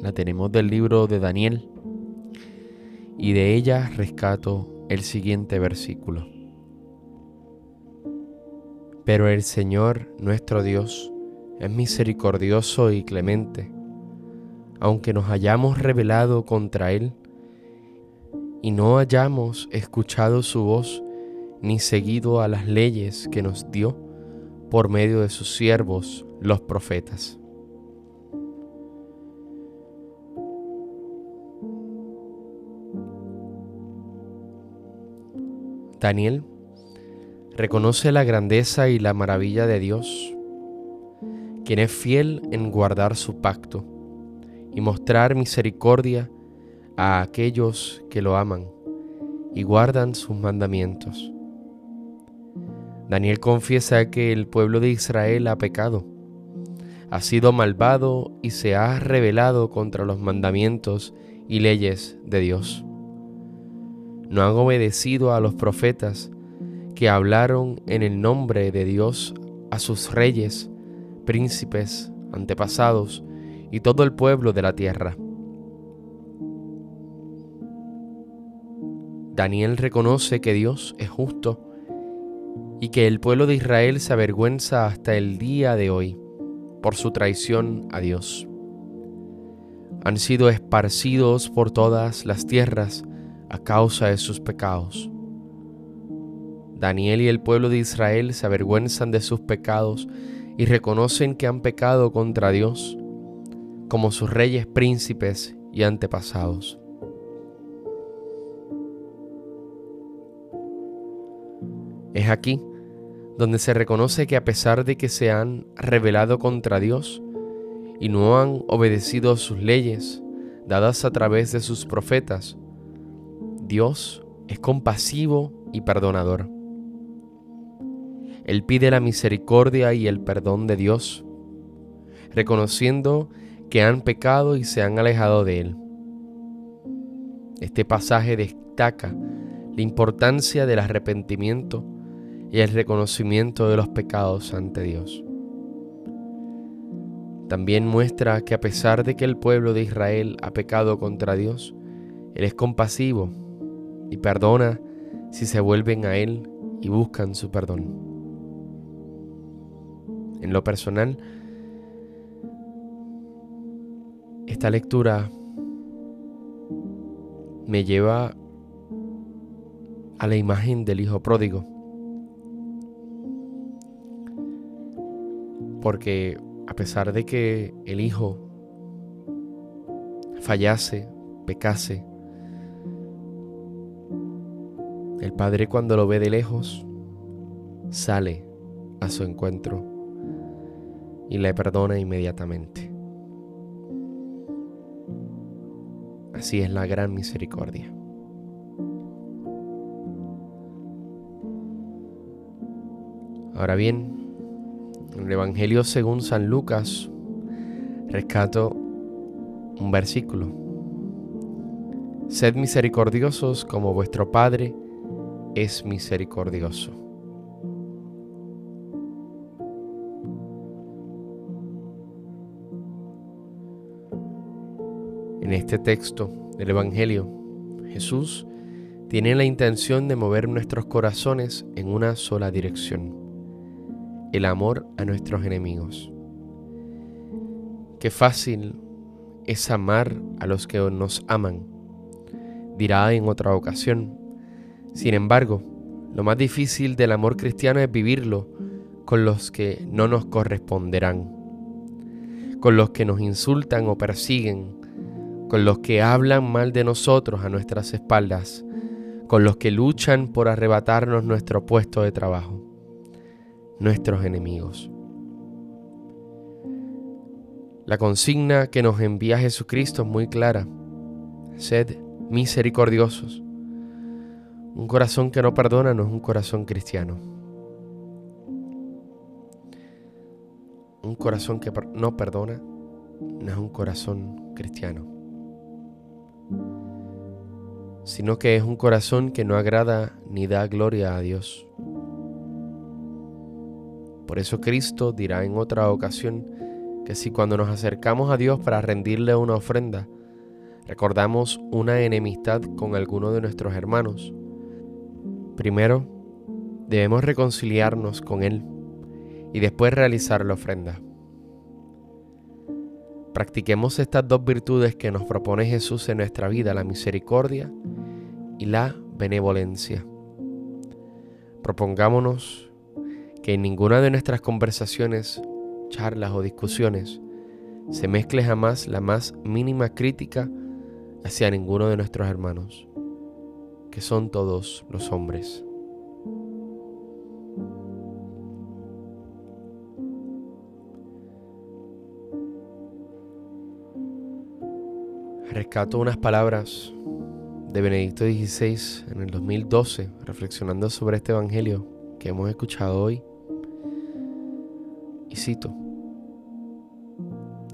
la tenemos del libro de Daniel y de ella rescato el siguiente versículo. Pero el Señor nuestro Dios es misericordioso y clemente, aunque nos hayamos rebelado contra Él y no hayamos escuchado su voz ni seguido a las leyes que nos dio por medio de sus siervos los profetas. Daniel reconoce la grandeza y la maravilla de Dios, quien es fiel en guardar su pacto y mostrar misericordia a aquellos que lo aman y guardan sus mandamientos. Daniel confiesa que el pueblo de Israel ha pecado, ha sido malvado y se ha rebelado contra los mandamientos y leyes de Dios. No han obedecido a los profetas que hablaron en el nombre de Dios a sus reyes, príncipes, antepasados y todo el pueblo de la tierra. Daniel reconoce que Dios es justo y que el pueblo de Israel se avergüenza hasta el día de hoy por su traición a Dios. Han sido esparcidos por todas las tierras a causa de sus pecados. Daniel y el pueblo de Israel se avergüenzan de sus pecados y reconocen que han pecado contra Dios, como sus reyes, príncipes y antepasados. Es aquí donde se reconoce que a pesar de que se han rebelado contra Dios y no han obedecido sus leyes dadas a través de sus profetas, Dios es compasivo y perdonador. Él pide la misericordia y el perdón de Dios, reconociendo que han pecado y se han alejado de Él. Este pasaje destaca la importancia del arrepentimiento y el reconocimiento de los pecados ante Dios. También muestra que a pesar de que el pueblo de Israel ha pecado contra Dios, Él es compasivo y perdona si se vuelven a Él y buscan su perdón. En lo personal, esta lectura me lleva a la imagen del Hijo pródigo Porque a pesar de que el hijo fallase, pecase, el padre cuando lo ve de lejos sale a su encuentro y le perdona inmediatamente. Así es la gran misericordia. Ahora bien, en el Evangelio según San Lucas, rescato un versículo. Sed misericordiosos como vuestro Padre es misericordioso. En este texto del Evangelio, Jesús tiene la intención de mover nuestros corazones en una sola dirección el amor a nuestros enemigos. Qué fácil es amar a los que nos aman, dirá en otra ocasión. Sin embargo, lo más difícil del amor cristiano es vivirlo con los que no nos corresponderán, con los que nos insultan o persiguen, con los que hablan mal de nosotros a nuestras espaldas, con los que luchan por arrebatarnos nuestro puesto de trabajo nuestros enemigos. La consigna que nos envía Jesucristo es muy clara. Sed misericordiosos. Un corazón que no perdona no es un corazón cristiano. Un corazón que no perdona no es un corazón cristiano. Sino que es un corazón que no agrada ni da gloria a Dios. Por eso Cristo dirá en otra ocasión que si cuando nos acercamos a Dios para rendirle una ofrenda, recordamos una enemistad con alguno de nuestros hermanos, primero debemos reconciliarnos con Él y después realizar la ofrenda. Practiquemos estas dos virtudes que nos propone Jesús en nuestra vida, la misericordia y la benevolencia. Propongámonos que en ninguna de nuestras conversaciones charlas o discusiones, se mezcle jamás la más mínima crítica hacia ninguno de nuestros hermanos, que son todos los hombres. Rescato unas palabras de Benedicto XVI en el 2012, reflexionando sobre este Evangelio que hemos escuchado hoy cito,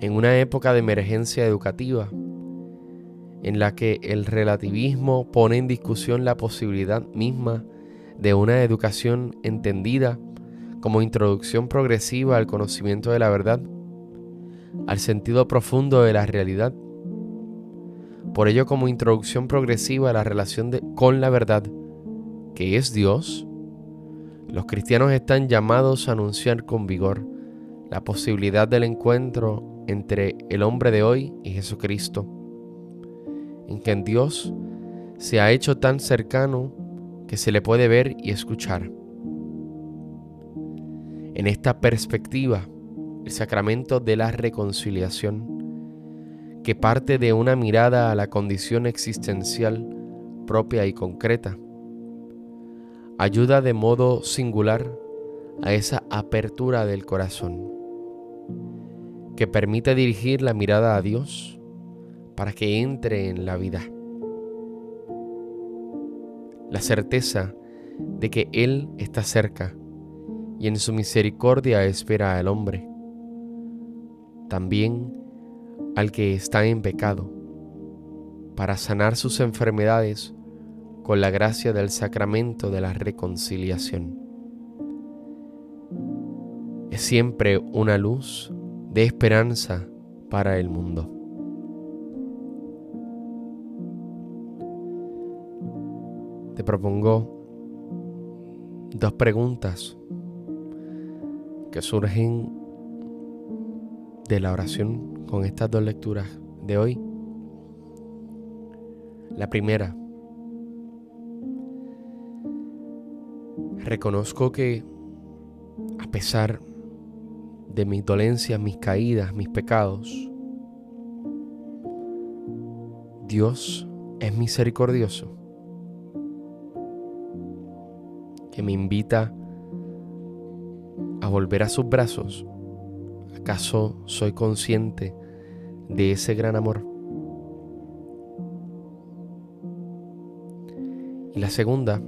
en una época de emergencia educativa, en la que el relativismo pone en discusión la posibilidad misma de una educación entendida como introducción progresiva al conocimiento de la verdad, al sentido profundo de la realidad. Por ello, como introducción progresiva a la relación con la verdad, que es Dios, los cristianos están llamados a anunciar con vigor la posibilidad del encuentro entre el hombre de hoy y Jesucristo, en que en Dios se ha hecho tan cercano que se le puede ver y escuchar. En esta perspectiva, el sacramento de la reconciliación, que parte de una mirada a la condición existencial propia y concreta, ayuda de modo singular a esa apertura del corazón que permite dirigir la mirada a Dios para que entre en la vida. La certeza de que Él está cerca y en su misericordia espera al hombre, también al que está en pecado, para sanar sus enfermedades con la gracia del sacramento de la reconciliación. Es siempre una luz de esperanza para el mundo. Te propongo dos preguntas que surgen de la oración con estas dos lecturas de hoy. La primera, reconozco que a pesar de mis dolencias, mis caídas, mis pecados. Dios es misericordioso, que me invita a volver a sus brazos. ¿Acaso soy consciente de ese gran amor? Y la segunda,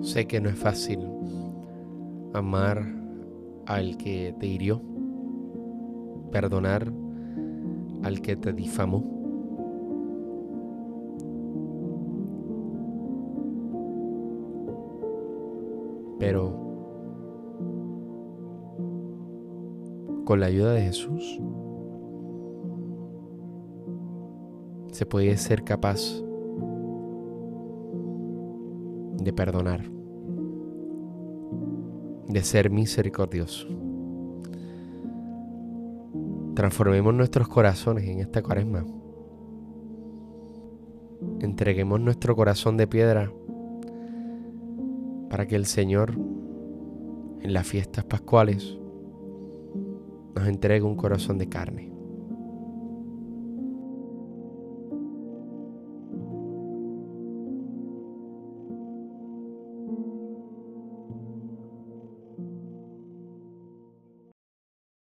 sé que no es fácil amar al que te hirió, perdonar al que te difamó. Pero con la ayuda de Jesús se puede ser capaz de perdonar de ser misericordioso. Transformemos nuestros corazones en esta cuaresma. Entreguemos nuestro corazón de piedra para que el Señor en las fiestas pascuales nos entregue un corazón de carne.